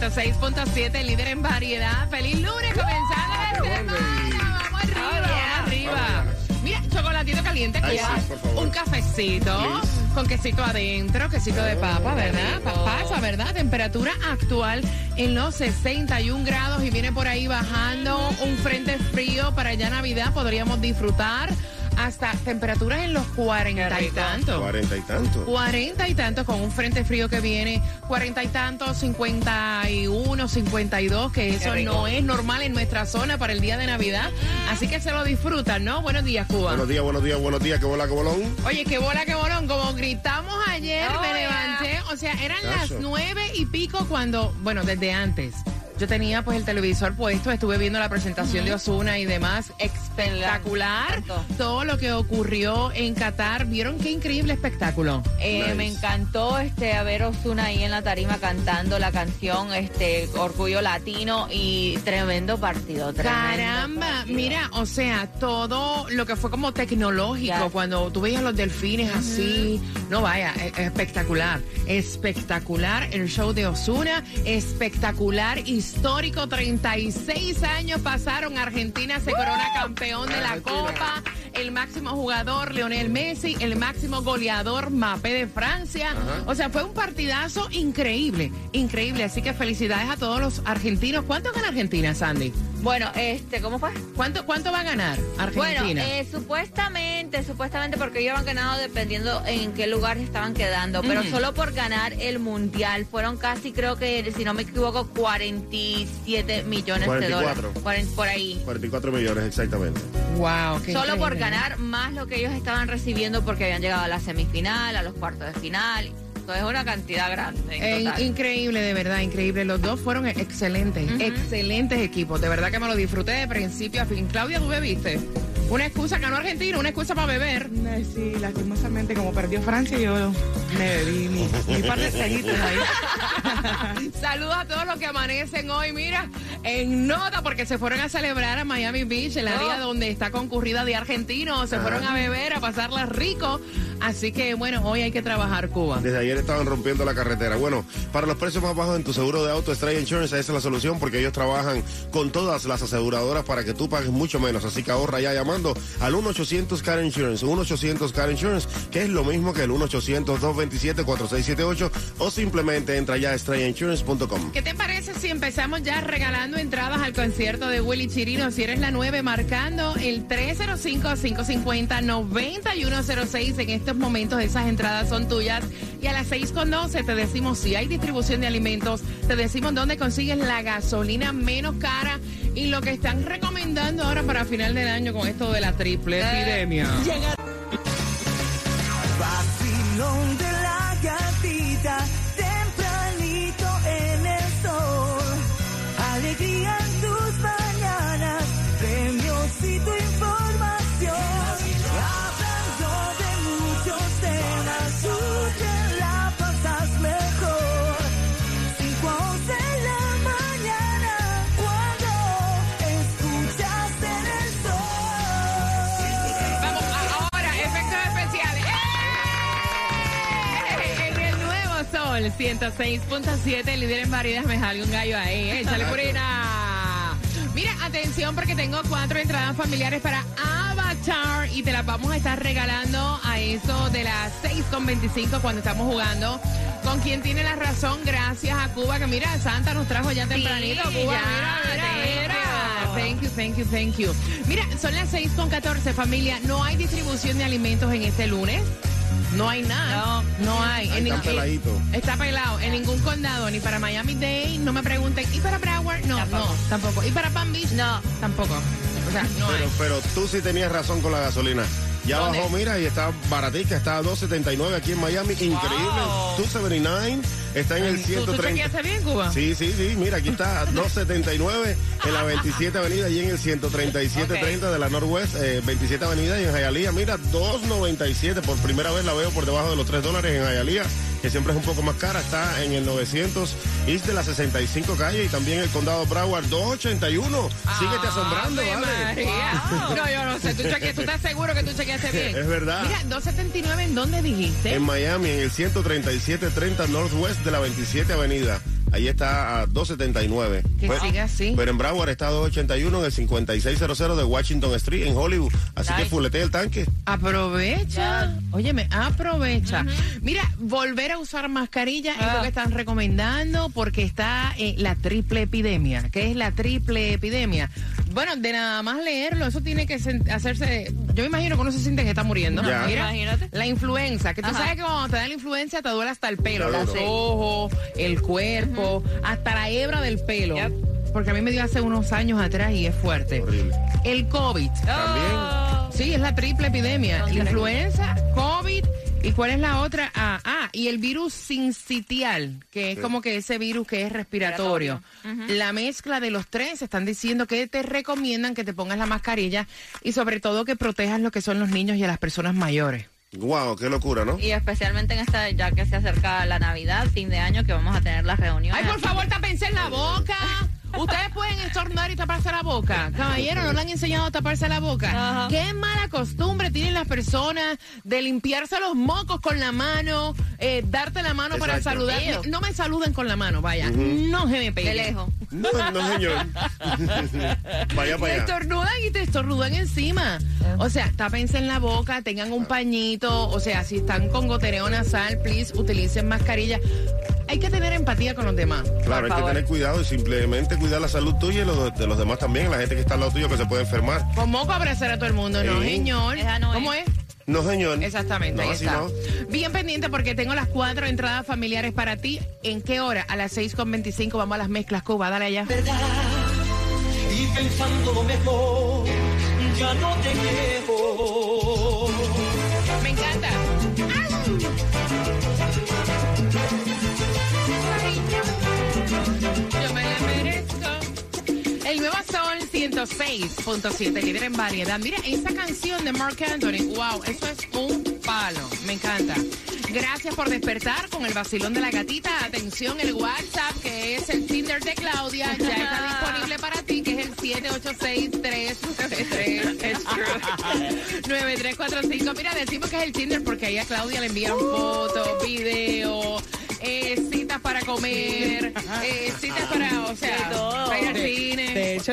106.7, líder en variedad. ¡Feliz lunes! Comenzando la semana. ¡Vamos arriba! ¡Vamos arriba! Mira, chocolatito caliente Ay, Cuba. sí, por favor. Un cafecito con quesito adentro, quesito de papa, ¿verdad? Pa- Pasa, ¿verdad? Temperatura actual en los 61 grados y viene por ahí bajando un frente frío para ya Navidad. Podríamos disfrutar hasta temperaturas en los 40 y tantos. Cuarenta y tanto. 40 y tantos con un frente frío que viene, 40 y tantos, 51, 52, que eso no es normal en nuestra zona para el día de Navidad. Así que se lo disfrutan, ¿no? Buenos días, Cuba. Buenos días, buenos días, buenos días. ¿Qué bola, qué bolón? Oye, qué bola, qué bolón. Como gritamos ayer, Oh, me yeah. levanté. O sea, eran las nueve y pico cuando, bueno, desde antes. Yo tenía pues el televisor puesto, estuve viendo la presentación de Osuna y demás. Espectacular. Todo lo que ocurrió en Qatar. ¿Vieron qué increíble espectáculo? Eh, Nice. Me encantó este a ver Ozuna ahí en la tarima cantando la canción este Orgullo Latino y tremendo partido. tremendo Caramba, partido. mira, o sea, todo lo que fue como tecnológico, cuando tú veías los delfines así, no vaya, e- espectacular, espectacular el show de Osuna, espectacular, histórico, 36 años pasaron, Argentina se corona campeón de la. Copa, el máximo jugador Leonel Messi, el máximo goleador Mbappé de Francia, Ajá. o sea, fue un partidazo increíble, increíble, así que felicidades a todos los argentinos. ¿Cuánto gana Argentina, Sandy? Bueno, este, ¿cómo fue? ¿Cuánto, ¿Cuánto va a ganar Argentina? Bueno, eh, supuestamente, supuestamente porque ellos han ganado dependiendo en qué lugar estaban quedando, pero solo por ganar el mundial fueron casi, creo que, si no me equivoco, 47 millones 44. de dólares. Cuaren- Por ahí. 44 millones, exactamente. Wow, qué Solo por ganar más lo que ellos estaban recibiendo porque habían llegado a la semifinal, a los cuartos de final. Es una cantidad grande. en Eh, total. increíble, de verdad, increíble. Los dos fueron excelentes, excelentes equipos. De verdad que me lo disfruté de principio a fin. Claudia, ¿tú bebiste? Una excusa ganó Argentina, una excusa para beber. Sí, lastimosamente, como perdió Francia, yo me bebí mi, mi par de ahí. Saludos a todos los que amanecen hoy, mira, en nota, porque se fueron a celebrar a Miami Beach, el área Oh. donde está concurrida de argentinos. Se fueron a beber, a pasarla rico. Así que, bueno, hoy hay que trabajar Cuba. Desde ayer estaban rompiendo la carretera. Bueno, para los precios más bajos en tu seguro de auto, Stray Insurance, esa es la solución porque ellos trabajan con todas las aseguradoras para que tú pagues mucho menos. Así que ahorra ya llamando al 1-800-CAR Insurance, 1-800-CAR Insurance, que es lo mismo que el 1-800-227-4678 o simplemente entra ya a StrayInsurance.com. ¿Qué te parece si empezamos ya regalando entradas al concierto de Willy Chirino? Si eres la 9, marcando el 305-550-9106. En estos momentos esas entradas son tuyas. Y a las 6 con 12 te decimos si hay distribución de alimentos, te decimos dónde consigues la gasolina menos cara y lo que están recomendando ahora para final del año con esto de la triple epidemia. Vacilón sol 106.7, líder en variedad, me jale un gallo ahí. Échale purina. Mira, atención porque tengo cuatro entradas familiares para Avatar y te las vamos a estar regalando a eso de las 6.25 cuando estamos jugando. Con quien tiene la razón, gracias a Cuba, que mira, Santa nos trajo ya tempranito. Cuba, ya, mira, mira, de mira. thank you, thank you, thank you. Mira, son las 6 con 14, familia. No hay distribución de alimentos en este lunes. No hay nada. No, no hay. Ahí En está peladito. Está pelado. En ningún condado, ni para Miami Dade, no me pregunten. ¿Y para Broward? No, no, tampoco. ¿Y para Palm Beach? No. Tampoco. O sea, no Pero, hay. pero tú sí tenías razón con la gasolina. Ya ¿Dónde? bajó, mira, y está baratica, está a 2.79 aquí en Miami. Increíble. 279 está en el ¿Tú, tú 130. chequeaste bien, Cuba? Sí, sí, sí, mira, aquí está 279 en la 27 Avenida y en el 13730 de la Northwest, eh, 27 Avenida y en Hialeah, mira, 297, por primera vez la veo por debajo de los 3 dólares en Hialeah, que siempre es un poco más cara, está en el 900 East de la 65 calle y también el condado Broward, 281. Síguete asombrando, ¿vale? No, yo no sé. ¿Tú, cheque- ¿Tú estás seguro que tú chequeaste bien? Es verdad. Mira, 279, ¿en dónde dijiste? En Miami, en el 13730 Northwest de la 27 Avenida. Ahí está a 279. Que Pero- siga así. Pero en Broward está a 281 en el 5600 de Washington Street en Hollywood. Así que fulete el tanque. Aprovecha. Óyeme, aprovecha. Mira, volver a usar mascarilla es lo que están recomendando porque está eh, la triple epidemia. ¿Qué es la triple epidemia? Bueno, de nada más leerlo, eso tiene que hacerse. Yo me imagino que uno se siente que está muriendo. Ya. Mira, Imagínate. la influenza, que tú Ajá. sabes que cuando te da la influenza te duele hasta el pelo, Claro. los ojos, el cuerpo, hasta la hebra del pelo. Yep. Porque a mí me dio hace unos años atrás y es fuerte. Horrible. El COVID. También. Sí, es la triple epidemia. La influenza, COVID. ¿Y cuál es la otra? Ah, ah, y el virus sincitial, que es como que ese virus que es respiratorio. La mezcla de los tres están diciendo que te recomiendan que te pongas la mascarilla y sobre todo que protejas lo que son los niños y a las personas mayores. Wow, qué locura, ¿no? Y especialmente en esta, ya que se acerca la Navidad, fin de año, que vamos a tener las reuniones. Ay, por favor, tápense en la boca. Ustedes y taparse la boca. Caballero, no le han enseñado a taparse la boca. Ajá. Qué mala costumbre tienen las personas de limpiarse los mocos con la mano, eh, darte la mano para saludar. No me saluden con la mano, vaya. No se me De peguen. lejos. No, no, señor. Vaya Y para allá. estornudan y te estornudan encima. O sea, tápense en la boca, tengan un pañito. O sea, si están con gotereo nasal, please, utilicen mascarilla. Hay que tener empatía con los demás. Claro, hay que tener cuidado y simplemente cuidar la salud tuya y los de los demás también, la gente que está al lado tuyo que se puede enfermar. Con moco abrazar a todo el mundo, ¿no, Sí. señor? No ¿Cómo es. No, señor. Exactamente, No, ahí así está. no. Bien pendiente porque tengo las cuatro entradas familiares para ti. ¿En qué hora? A las 6.25 vamos a las mezclas Cuba. Dale allá. y pensando lo mejor, ya no te quiero. El nuevo Sol 106.7, líder en variedad. Mira, esa canción de Mark Anthony, wow, eso es un palo. Me encanta. Gracias por despertar con el vacilón de la gatita. Atención, el WhatsApp, que es el Tinder de Claudia, ya está disponible para ti, que es el 786-393. Mira, decimos que es el Tinder porque ahí a Claudia le envían fotos, videos, eh, citas para comer, eh, citas para,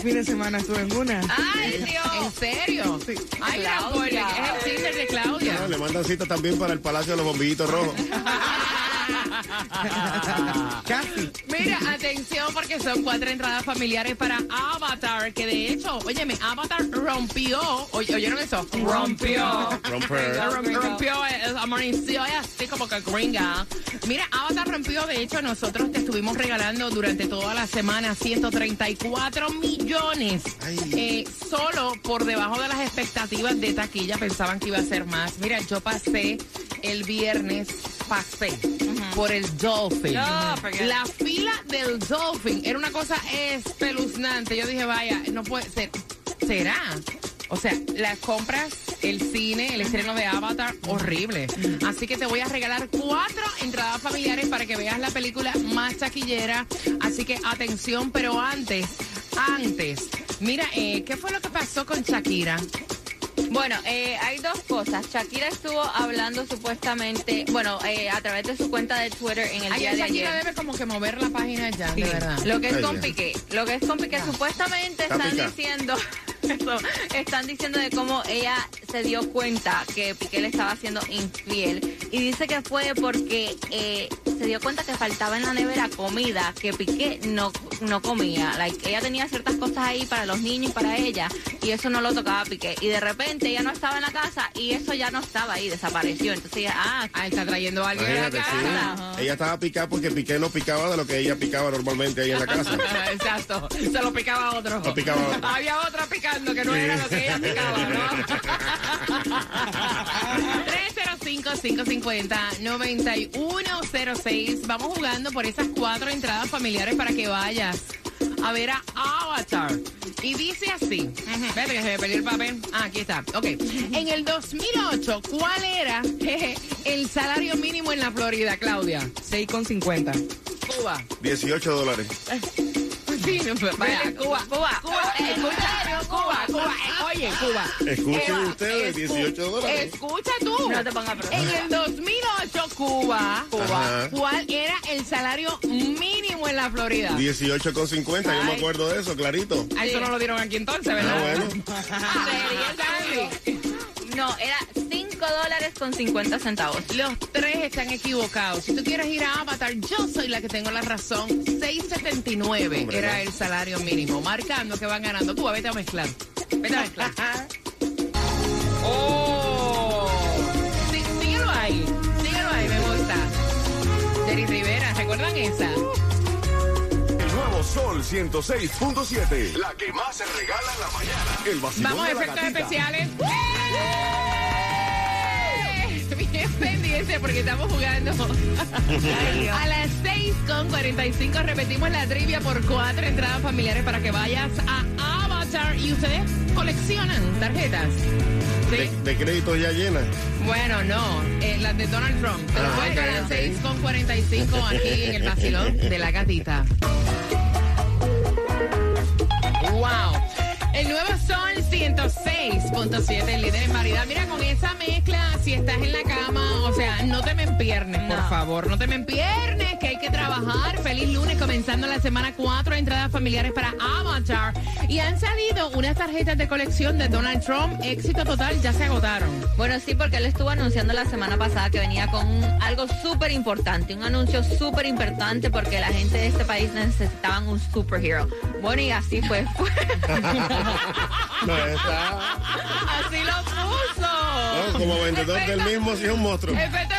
el fin de semana estuve en una. ¡Ay, ¿En Dios! serio? Ay, Claudia. Gran Puerto, es el Tinder de Claudia. Ah, le mandan cita también para el Palacio de los Bombillitos Rojos. Casi. Mira, atención porque son cuatro entradas familiares para Avatar, que de hecho, óyeme, Avatar rompió, oy- ¿oyeron eso? Rompió. Romper. Rompió, rompió, eh, amaneció así como que gringa. Mira, Avatar rompió, de hecho nosotros te estuvimos regalando durante toda la semana 134 millones. Ay. Eh, solo por debajo de las expectativas de taquilla pensaban que iba a ser más. Mira, yo pasé el viernes, pasé por el Dolphin. No, la fila del Dolphin era una cosa espeluznante. Yo dije, vaya, no puede ser. ¿Será? O sea, las compras, el cine, el estreno de Avatar, horrible. Así que te voy a regalar cuatro entradas familiares para que veas la película más taquillera. Así que atención, pero antes, antes, mira, eh, ¿qué fue lo que pasó con Shakira? Bueno, eh, hay dos cosas. Shakira estuvo hablando supuestamente, bueno, eh, a través de su cuenta de Twitter en el día Ayer de Shakira ayer. debe como que mover la página ya, Sí, de verdad. Lo que es Ay, con. Piqué. Lo que es con Piqué, supuestamente Está están pica. diciendo Eso, están diciendo de cómo ella se dio cuenta que Piqué le estaba haciendo infiel y dice que fue porque eh, se dio cuenta que faltaba en la nevera comida que Piqué no, no comía. Like, ella tenía ciertas cosas ahí para los niños y para ella y eso no lo tocaba Piqué. Y de repente ella no estaba en la casa y eso ya no estaba ahí, desapareció. Entonces ella, ah, Ah, está trayendo a alguien a la sí. Ella estaba picada porque Piqué no picaba de lo que ella picaba normalmente ahí en la casa. Exacto, se lo picaba otro. Lo picaba otro. Había otra picando que no era lo que ella picaba, ¿no? 305-550-9106. Vamos jugando por esas cuatro entradas familiares para que vayas a ver a Avatar. Y dice así. Espérate que se me perdió el papel. Ah, aquí está. Ok. En el 2008, ¿cuál era jeje, el salario mínimo en la Florida, Claudia? 6,50. Cuba. 18 dólares. Sí, no, vaya, Cuba, Cuba, Cuba, eh, escucha, Cuba, eh, oye, Cuba. Escuchen Eva, ustedes, escu- 18 dólares. Escucha tú. No te pongas a En el 2008, Cuba, Cuba, Ajá. ¿cuál era el salario mínimo en la Florida? 18,50, yo me acuerdo de eso, clarito. Ah, eso no lo dieron aquí entonces, ¿verdad? Ah, bueno. No, era 5 dólares con 50 centavos. Los tres están equivocados. Si tú quieres ir a Avatar, yo soy la que tengo la razón. 6.79 Hombre, era no. el salario mínimo. Marcando que van ganando. Cuba, vete a mezclar. Vete a mezclar. ¡Oh! Sí, síguelo ahí. Síguelo ahí, me gusta. Jerry Rivera, ¿recuerdan esa? El nuevo Sol 106.7. La que más se regala en la mañana. El vacilón Vamos a efectos especiales. Bien porque estamos jugando a las 6 con 45. Repetimos la trivia por cuatro entradas familiares para que vayas a Avatar y ustedes coleccionan tarjetas. De, ¿Sí? de crédito ya llena. Bueno, no, eh, las de Donald Trump. Te Ah, puedes ok, ganar a ok. 6 con 45 aquí en el vacilón de la gatita. Wow. El nuevo Sol 106.7, el líder en variedad. Mira, con esa mezcla, si estás en la cama, o sea, no te me empiernes, por No. favor. No te me empiernes, que hay que trabajar. Feliz lunes, comenzando la semana. Cuatro entradas familiares para Avatar. Y han salido unas tarjetas de colección de Donald Trump. Éxito total, ya se agotaron. Bueno, sí, porque él estuvo anunciando la semana pasada que venía con un- algo súper importante, un anuncio súper importante porque la gente de este país necesitaban un superhero. Bueno, y así fue. No, está. Así lo puso. no, como vendedor del mismo, si es un monstruo. Efectos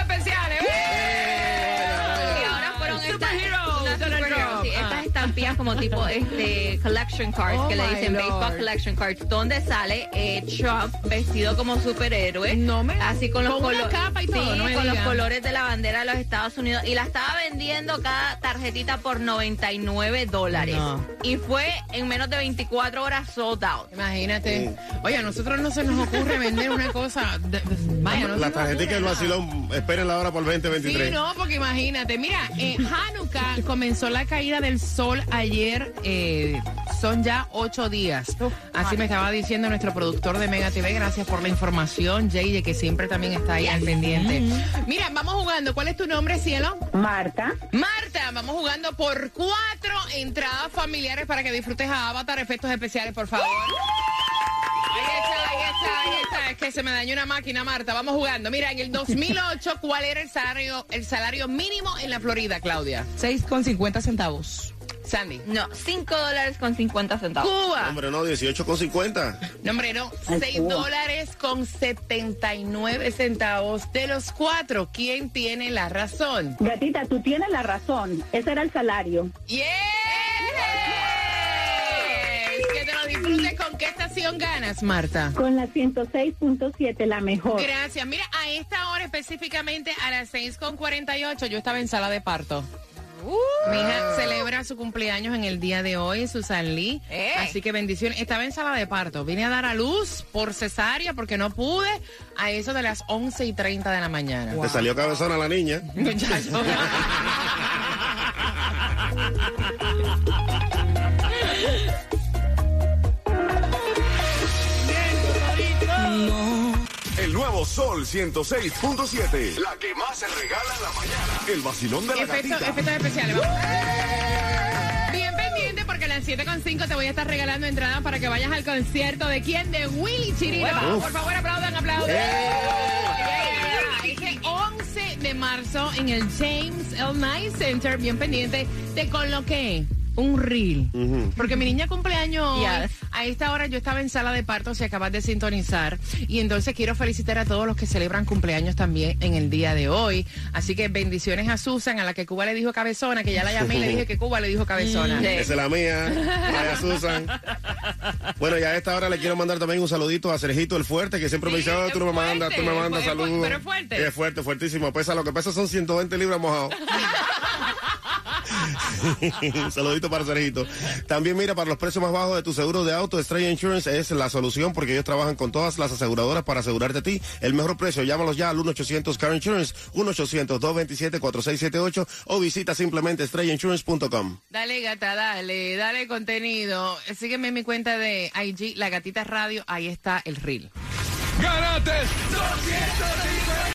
sí, estas estampillas como tipo este collection cards Oh que le dicen Lord. baseball collection cards, donde sale eh, Trump vestido como superhéroe, No me- así con los colores, sí, no con los colores de la bandera de los Estados Unidos y la estaba vendiendo cada tarjetita por 99 dólares No. y fue en menos de 24 horas sold out. Imagínate. Oye, a nosotros no se nos ocurre vender una cosa. de- de- vaya, no La tarjetita del vacilón, esperen la hora para el Sí, 2023. no, porque imagínate. Mira, eh, Hanukkah comenzó la caída del sol ayer. eh, son ya ocho días. Así me estaba diciendo nuestro productor de Mega TV. Gracias por la información, Jay, que siempre también está ahí al pendiente. Mira, vamos jugando. ¿Cuál es tu nombre, cielo? Marta, Marta, vamos jugando por cuatro entradas familiares para que disfrutes a Avatar. Efectos especiales, por favor. Ahí está, ahí está, ahí está. Es que se me dañó una máquina, Marta. Vamos jugando. Mira, en el 2008, ¿cuál era el salario, el salario mínimo en la Florida, Claudia? 6,50 centavos. Sandy. No, 5 dólares con 50 centavos. Cuba. Hombre, no, 18,50. Nombre no, Ay, 6 Cuba. dólares con 79 centavos. De los cuatro, ¿quién tiene la razón? gatita, tú tienes la razón. Ese era el salario. ¡Yes! ¿Con qué estación ganas, Marta? Con la 106.7, la mejor. Gracias. Mira, a esta hora específicamente, a las 6.48, yo estaba en sala de parto. Mi hija celebra su cumpleaños en el día de hoy, Susan Lee. ¡Eh! Así que bendiciones. Estaba en sala de parto. Vine a dar a luz por cesárea porque no pude a eso de las 11 y 30 de la mañana. Te salió cabezona la niña. nuevo Sol 106.7. La que más se regala en la mañana. El vacilón de la gatita. efectos especiales, vamos. Bien pendiente porque a las las 7.5 te voy a estar regalando entradas para que vayas al concierto de quién? De Willy Chirino. Uf. Por favor, aplaudan, aplaudan. 11 de marzo en el James L. Knight Center, bien pendiente, te coloqué un reel. Porque mi niña cumpleaños hoy. Yes. a esta hora yo estaba en sala de parto, si acabas de sintonizar. Y entonces quiero felicitar a todos los que celebran cumpleaños también en el día de hoy. Así que bendiciones a Susan, a la que Cuba le dijo cabezona, que ya la llamé y le dije que Cuba le dijo cabezona. Mm, sí. Esa es la mía. Vaya Susan. Bueno, y a esta hora le quiero mandar también un saludito a Sergito el Fuerte, que siempre me dice, "Oh, tú no me mandas, tú me mandas saludos. pero es fuerte. Es fuerte, fuertísimo. Pesa, lo que pesa son 120 libras mojados. Un saludito para Sergito. También mira, para los precios más bajos de tu seguro de auto, Estrella Insurance es la solución porque ellos trabajan con todas las aseguradoras para asegurarte a ti el mejor precio. Llámalos ya al 1-800 Car Insurance, 1-800-227-4678 o visita simplemente estrellainsurance.com. Dale, gata, dale, dale contenido. Sígueme en mi cuenta de IG, La Gatita Radio, ahí está el reel. ¡Gánate 250